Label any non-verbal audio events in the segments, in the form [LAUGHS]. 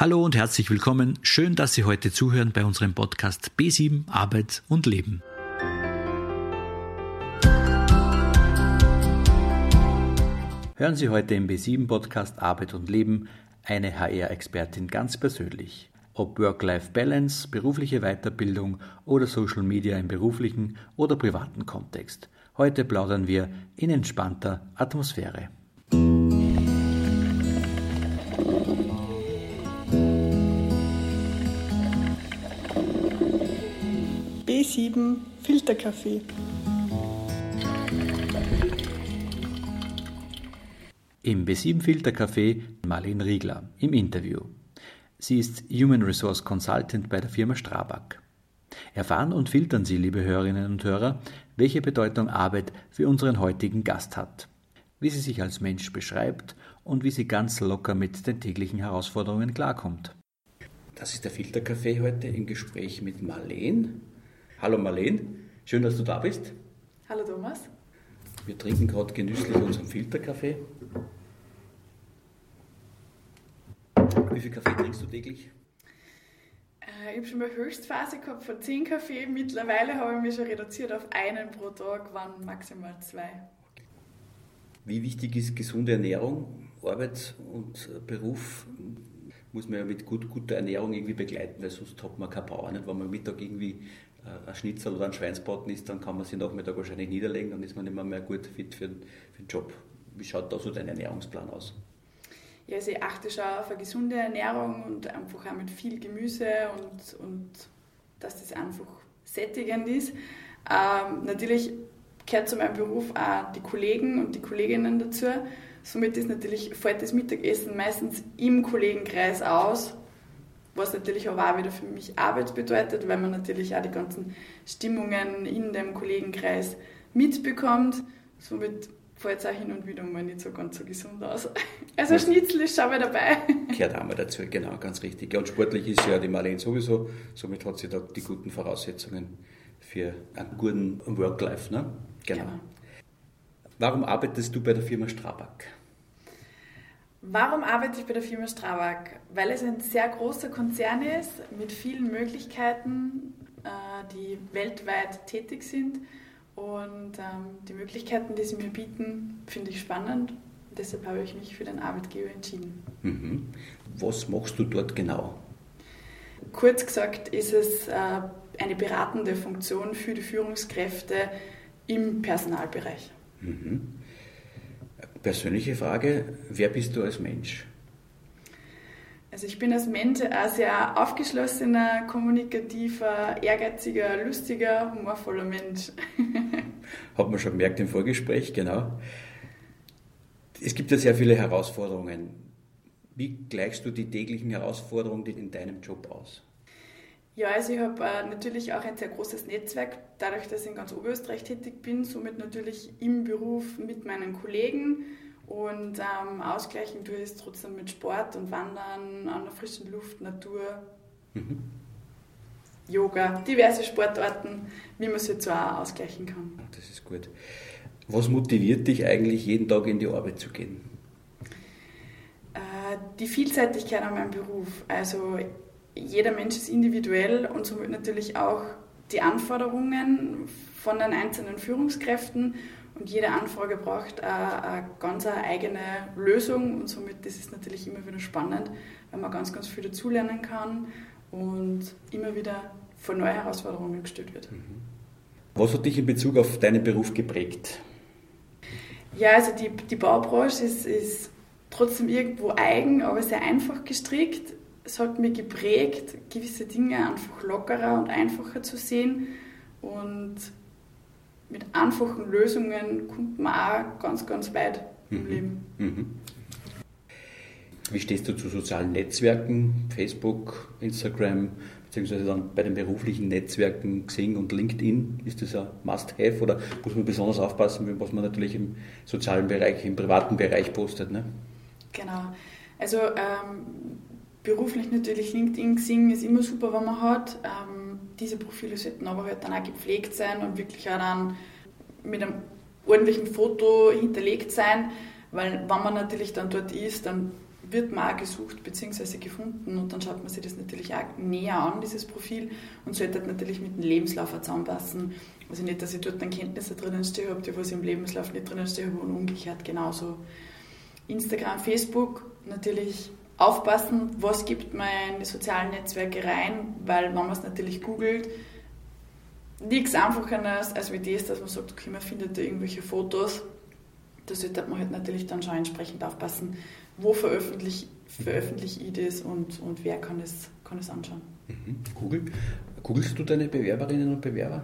Hallo und herzlich willkommen. Schön, dass Sie heute zuhören bei unserem Podcast B7 Arbeit und Leben. Hören Sie heute im B7 Podcast Arbeit und Leben eine HR-Expertin ganz persönlich. Ob Work-Life-Balance, berufliche Weiterbildung oder Social Media im beruflichen oder privaten Kontext. Heute plaudern wir in entspannter Atmosphäre. B7 Filterkaffee. Im B7 Filterkaffee Marlene Riegler im Interview. Sie ist Human Resource Consultant bei der Firma Strabag. Erfahren und filtern Sie, liebe Hörerinnen und Hörer, welche Bedeutung Arbeit für unseren heutigen Gast hat, wie sie sich als Mensch beschreibt und wie sie ganz locker mit den täglichen Herausforderungen klarkommt. Das ist der Filterkaffee heute im Gespräch mit Marlene. Hallo Marlene, schön, dass du da bist. Hallo Thomas. Wir trinken gerade genüsslich unseren Filterkaffee. Wie viel Kaffee trinkst du täglich? Äh, ich habe schon mal Höchstphase gehabt von 10 Kaffee. Mittlerweile habe ich mich schon reduziert auf einen pro Tag, waren maximal zwei. Wie wichtig ist gesunde Ernährung? Arbeit und Beruf muss man ja mit gut, guter Ernährung irgendwie begleiten, weil sonst hat man keine Power. Nicht? Wenn man Mittag irgendwie äh, ein Schnitzel oder ein Schweinsbraten isst, dann kann man sich Nachmittag wahrscheinlich niederlegen, dann ist man mehr, mehr gut fit für, für den Job. Wie schaut da so dein Ernährungsplan aus? Ja, also ich achte schon auf eine gesunde Ernährung und einfach auch mit viel Gemüse und, und dass das einfach sättigend ist. Ähm, natürlich gehört zu meinem Beruf auch die Kollegen und die Kolleginnen dazu. Somit ist natürlich, fällt das Mittagessen meistens im Kollegenkreis aus was natürlich aber auch wieder für mich Arbeit bedeutet, weil man natürlich auch die ganzen Stimmungen in dem Kollegenkreis mitbekommt. Somit fällt es auch hin und wieder mal nicht so ganz so gesund aus. [LAUGHS] Also Schnitzel ist schon mal dabei. [LAUGHS] Gehört auch mal dazu, genau, ganz richtig. und sportlich ist ja die Marlene sowieso, somit hat sie da die guten Voraussetzungen für einen guten Work-Life. Ne? Genau. genau. Warum arbeitest du bei der Firma Strabag? Warum arbeite ich bei der Firma Strabag? Weil es ein sehr großer Konzern ist mit vielen Möglichkeiten, äh, die weltweit tätig sind. Und ähm, die Möglichkeiten, die sie mir bieten, finde ich spannend. Deshalb habe ich mich für den Arbeitgeber entschieden. Mhm. Was machst du dort genau? Kurz gesagt ist es äh, eine beratende Funktion für die Führungskräfte im Personalbereich. Mhm. Persönliche Frage, wer bist du als Mensch? Also ich bin als Mensch ein sehr aufgeschlossener, kommunikativer, ehrgeiziger, lustiger, humorvoller Mensch. [LAUGHS] Hat man schon gemerkt im Vorgespräch, genau. Es gibt ja sehr viele Herausforderungen. Wie gleichst du die täglichen Herausforderungen in deinem Job aus? Ja, also ich habe äh, natürlich auch ein sehr großes Netzwerk, dadurch, dass ich in ganz Oberösterreich tätig bin, somit natürlich im Beruf mit meinen Kollegen und ähm, ausgleichen tue ich es trotzdem mit Sport und Wandern an der frischen Luft, Natur, mhm. Yoga, diverse Sportarten, wie man es jetzt auch ausgleichen kann. Das ist gut. Was motiviert dich eigentlich, jeden Tag in die Arbeit zu gehen? Äh, die Vielseitigkeit an meinem Beruf. Also jeder Mensch ist individuell und somit natürlich auch die Anforderungen von den einzelnen Führungskräften und jede Anfrage braucht eine, eine ganz eine eigene Lösung und somit das ist natürlich immer wieder spannend, weil man ganz, ganz viel dazulernen kann und immer wieder vor neue Herausforderungen gestellt wird. Mhm. Was hat dich in Bezug auf deinen Beruf geprägt? Ja, also die, die Baubranche ist, ist trotzdem irgendwo eigen, aber sehr einfach gestrickt es hat mich geprägt, gewisse Dinge einfach lockerer und einfacher zu sehen. Und mit einfachen Lösungen kommt man auch ganz, ganz weit im mhm. Leben. Mhm. Wie stehst du zu sozialen Netzwerken, Facebook, Instagram, beziehungsweise dann bei den beruflichen Netzwerken Xing und LinkedIn? Ist das ein Must-Have oder muss man besonders aufpassen, was man natürlich im sozialen Bereich, im privaten Bereich postet? Ne? Genau. Also ähm, beruflich natürlich LinkedIn, Xing ist immer super, wenn man hat. Ähm, diese Profile sollten aber halt dann auch gepflegt sein und wirklich auch dann mit einem ordentlichen Foto hinterlegt sein, weil wenn man natürlich dann dort ist, dann wird man auch gesucht bzw. gefunden und dann schaut man sich das natürlich auch näher an, dieses Profil und sollte natürlich mit dem Lebenslauf auch zusammenpassen. Also nicht, dass ich dort dann Kenntnisse drinnen stehe habe, die was ich im Lebenslauf nicht drinnen stehe und umgekehrt genauso. Instagram, Facebook, natürlich aufpassen, was gibt man in die sozialen Netzwerke rein, weil wenn man es natürlich googelt, nichts einfacher ist, als wie das, dass man sagt, okay, man findet da irgendwelche Fotos. Da sollte man halt natürlich dann schon entsprechend aufpassen, wo veröffentliche, veröffentliche ich das und, und wer kann es, kann anschauen. Mhm. Google. Googlest du deine Bewerberinnen und Bewerber?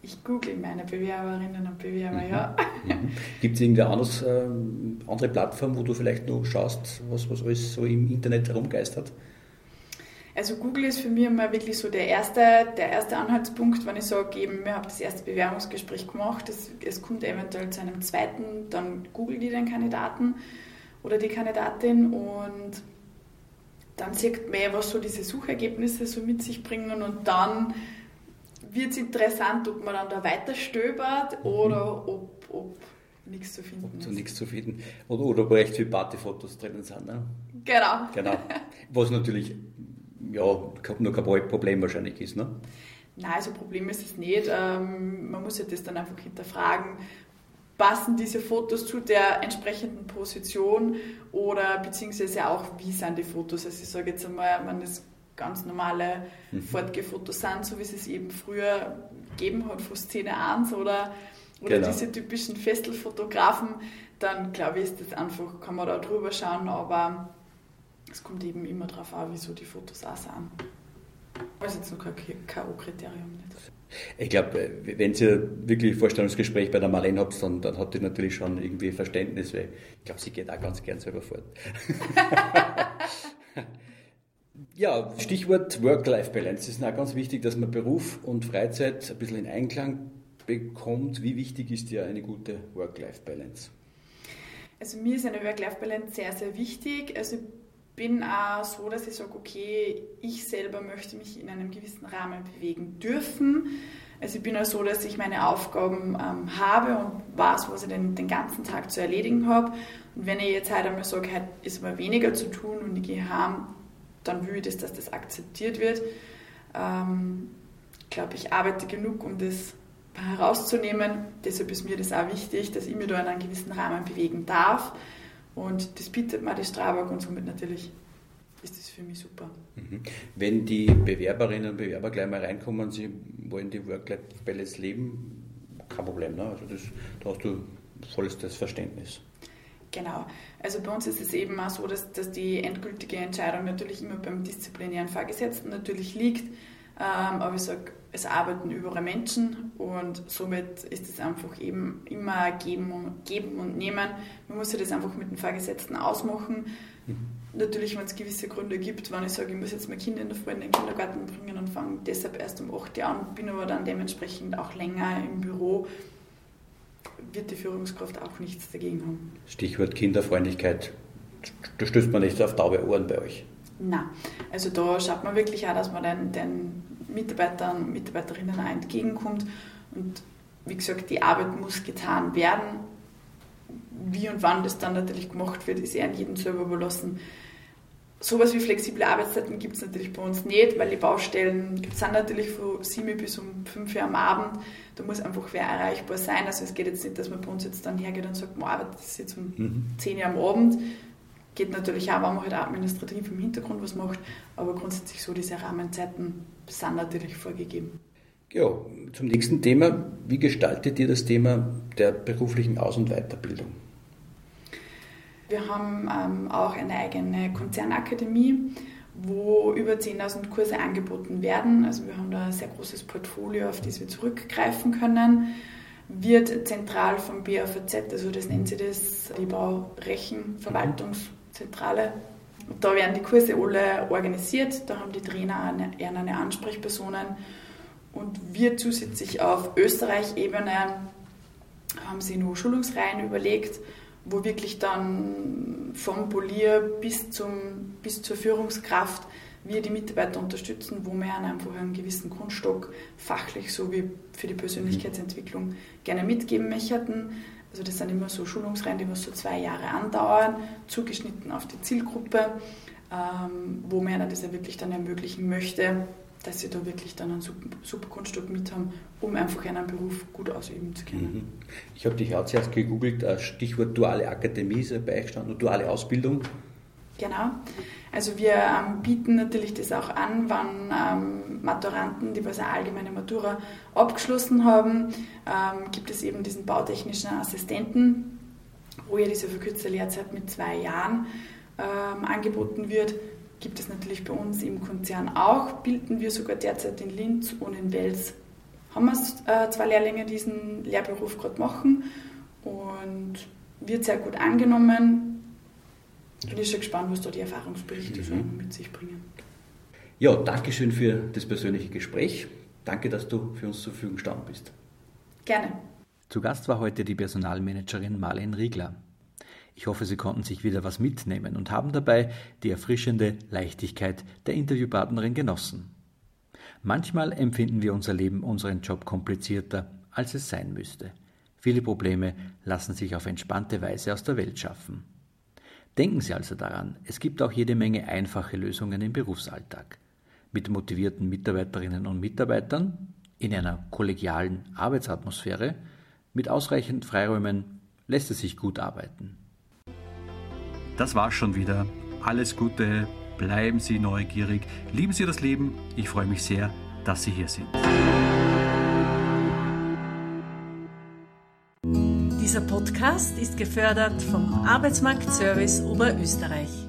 Ich google meine Bewerberinnen und Bewerber, mhm. ja. Mhm. Gibt es irgendeine anderes, äh, andere Plattform, wo du vielleicht noch schaust, was, was alles so im Internet herumgeistert? Also Google ist für mich immer wirklich so der erste, der erste Anhaltspunkt, wenn ich sage, eben, wir haben das erste Bewerbungsgespräch gemacht, es, es kommt eventuell zu einem zweiten, dann google die den Kandidaten oder die Kandidatin und dann sieht man, was so diese Suchergebnisse so mit sich bringen und dann wird es interessant, ob man dann da weiter stöbert mhm. oder ob, ob nichts zu finden ob ist. nichts zu finden. Oder, oder ob recht viele Partyfotos drinnen sind. Ne? Genau. genau. [LAUGHS] Was natürlich ja, nur kein Problem wahrscheinlich ist. Ne? Nein, also Problem ist es nicht. Ähm, man muss ja das dann einfach hinterfragen. Passen diese Fotos zu der entsprechenden Position oder beziehungsweise auch, wie sind die Fotos? Also ich sage jetzt einmal, wenn das ganz normale mhm. Fortgefotos sind, so wie es es eben früher gegeben hat, von Szene 1 oder, oder genau. diese typischen Festelfotografen, dann glaube ich, ist das einfach, kann man da drüber schauen, aber es kommt eben immer darauf an, wieso die Fotos auch sind. Das ist jetzt noch kein K.O.-Kriterium. Ich glaube, äh, wenn ihr wirklich ein Vorstellungsgespräch bei der Marlene habt, dann, dann hat die natürlich schon irgendwie Verständnis, weil ich glaube, sie geht auch ganz gern selber fort. [LAUGHS] [LAUGHS] Ja, Stichwort Work-Life-Balance. Es ist auch ganz wichtig, dass man Beruf und Freizeit ein bisschen in Einklang bekommt. Wie wichtig ist dir eine gute Work-Life-Balance? Also mir ist eine Work-Life-Balance sehr, sehr wichtig. Also ich bin auch so, dass ich sage, okay, ich selber möchte mich in einem gewissen Rahmen bewegen dürfen. Also ich bin auch so, dass ich meine Aufgaben ähm, habe und weiß, was ich den, den ganzen Tag zu erledigen habe. Und wenn ich jetzt heute einmal sage, heute ist aber weniger zu tun und ich gehe heim, dann will ich das, dass das akzeptiert wird. Ähm, ich glaube, ich arbeite genug, um das herauszunehmen. Deshalb ist mir das auch wichtig, dass ich mich da in einem gewissen Rahmen bewegen darf. Und das bietet mir die Strabag und somit natürlich ist das für mich super. Mhm. Wenn die Bewerberinnen und Bewerber gleich mal reinkommen, sie wollen die Work-Life-Balance leben, kein Problem. Ne? Also das, da hast du volles Verständnis. Genau. Also bei uns ist es eben auch so, dass, dass die endgültige Entscheidung natürlich immer beim disziplinären Vorgesetzten natürlich liegt. Ähm, aber ich sage, es arbeiten überall Menschen und somit ist es einfach eben immer geben und, geben und nehmen. Man muss sich das einfach mit dem Vorgesetzten ausmachen. Mhm. Natürlich, wenn es gewisse Gründe gibt, wenn ich sage, ich muss jetzt mein Kind in der Früh in den Kindergarten bringen und fange deshalb erst um 8 Uhr an, bin aber dann dementsprechend auch länger im Büro, wird die Führungskraft auch nichts dagegen haben. Stichwort Kinderfreundlichkeit. Da stößt man nicht auf taube Ohren bei euch. Nein, also da schaut man wirklich auch, dass man den, den Mitarbeitern und Mitarbeiterinnen auch entgegenkommt. Und wie gesagt, die Arbeit muss getan werden. Wie und wann das dann natürlich gemacht wird, ist eher an jedem selber überlassen. Sowas wie flexible Arbeitszeiten gibt es natürlich bei uns nicht, weil die Baustellen sind natürlich von 7 bis um 5 Uhr am Abend. Da muss einfach wer erreichbar sein. Also es geht jetzt nicht, dass man bei uns jetzt dann hergeht und sagt, man arbeitet jetzt um mhm. 10 Uhr am Abend. Geht natürlich auch, wenn man halt administrativ im Hintergrund was macht. Aber grundsätzlich so diese Rahmenzeiten sind natürlich vorgegeben. Ja, zum nächsten Thema. Wie gestaltet ihr das Thema der beruflichen Aus- und Weiterbildung? Wir haben ähm, auch eine eigene Konzernakademie, wo über 10.000 Kurse angeboten werden. Also wir haben da ein sehr großes Portfolio, auf das wir zurückgreifen können. Wird zentral vom BAVZ, also das nennt sie das, die Baurechenverwaltungszentrale. Da werden die Kurse alle organisiert, da haben die Trainer eine, eine Ansprechpersonen und wir zusätzlich auf Österreich-Ebene haben sie nur Schulungsreihen überlegt, wo wirklich dann vom Polier bis, zum, bis zur Führungskraft wir die Mitarbeiter unterstützen, wo wir einfach einen gewissen Grundstock fachlich sowie für die Persönlichkeitsentwicklung gerne mitgeben möchten. Also das sind immer so Schulungsreihen, die was so zwei Jahre andauern, zugeschnitten auf die Zielgruppe, ähm, wo man das ja wirklich dann ermöglichen möchte, dass sie da wirklich dann ein super, super Grundstück mit haben, um einfach einen Beruf gut ausüben zu können. Mhm. Ich habe dich auch zuerst gegoogelt, Stichwort duale Akademie ist dabei gestanden und duale Ausbildung. Genau. Also wir ähm, bieten natürlich das auch an, wann ähm, Maturanten, die was eine allgemeine Matura abgeschlossen haben, ähm, gibt es eben diesen bautechnischen Assistenten, wo ja diese verkürzte Lehrzeit mit zwei Jahren ähm, angeboten wird. Gibt es natürlich bei uns im Konzern auch, bilden wir sogar derzeit in Linz und in Wels. Haben wir äh, zwei Lehrlinge, die diesen Lehrberuf gerade machen und wird sehr gut angenommen bin ich schon gespannt, was da die Erfahrungsberichte mhm. mit sich bringen. Ja, danke schön für das persönliche Gespräch. Danke, dass du für uns zur Verfügung gestanden bist. Gerne. Zu Gast war heute die Personalmanagerin Marlene Riegler. Ich hoffe, Sie konnten sich wieder was mitnehmen und haben dabei die erfrischende Leichtigkeit der Interviewpartnerin genossen. Manchmal empfinden wir unser Leben, unseren Job komplizierter, als es sein müsste. Viele Probleme lassen sich auf entspannte Weise aus der Welt schaffen. Denken Sie also daran, es gibt auch jede Menge einfache Lösungen im Berufsalltag. Mit motivierten Mitarbeiterinnen und Mitarbeitern, in einer kollegialen Arbeitsatmosphäre, mit ausreichend Freiräumen lässt es sich gut arbeiten. Das war's schon wieder. Alles Gute, bleiben Sie neugierig, lieben Sie das Leben. Ich freue mich sehr, dass Sie hier sind. Dieser Podcast ist gefördert vom Arbeitsmarktservice Oberösterreich.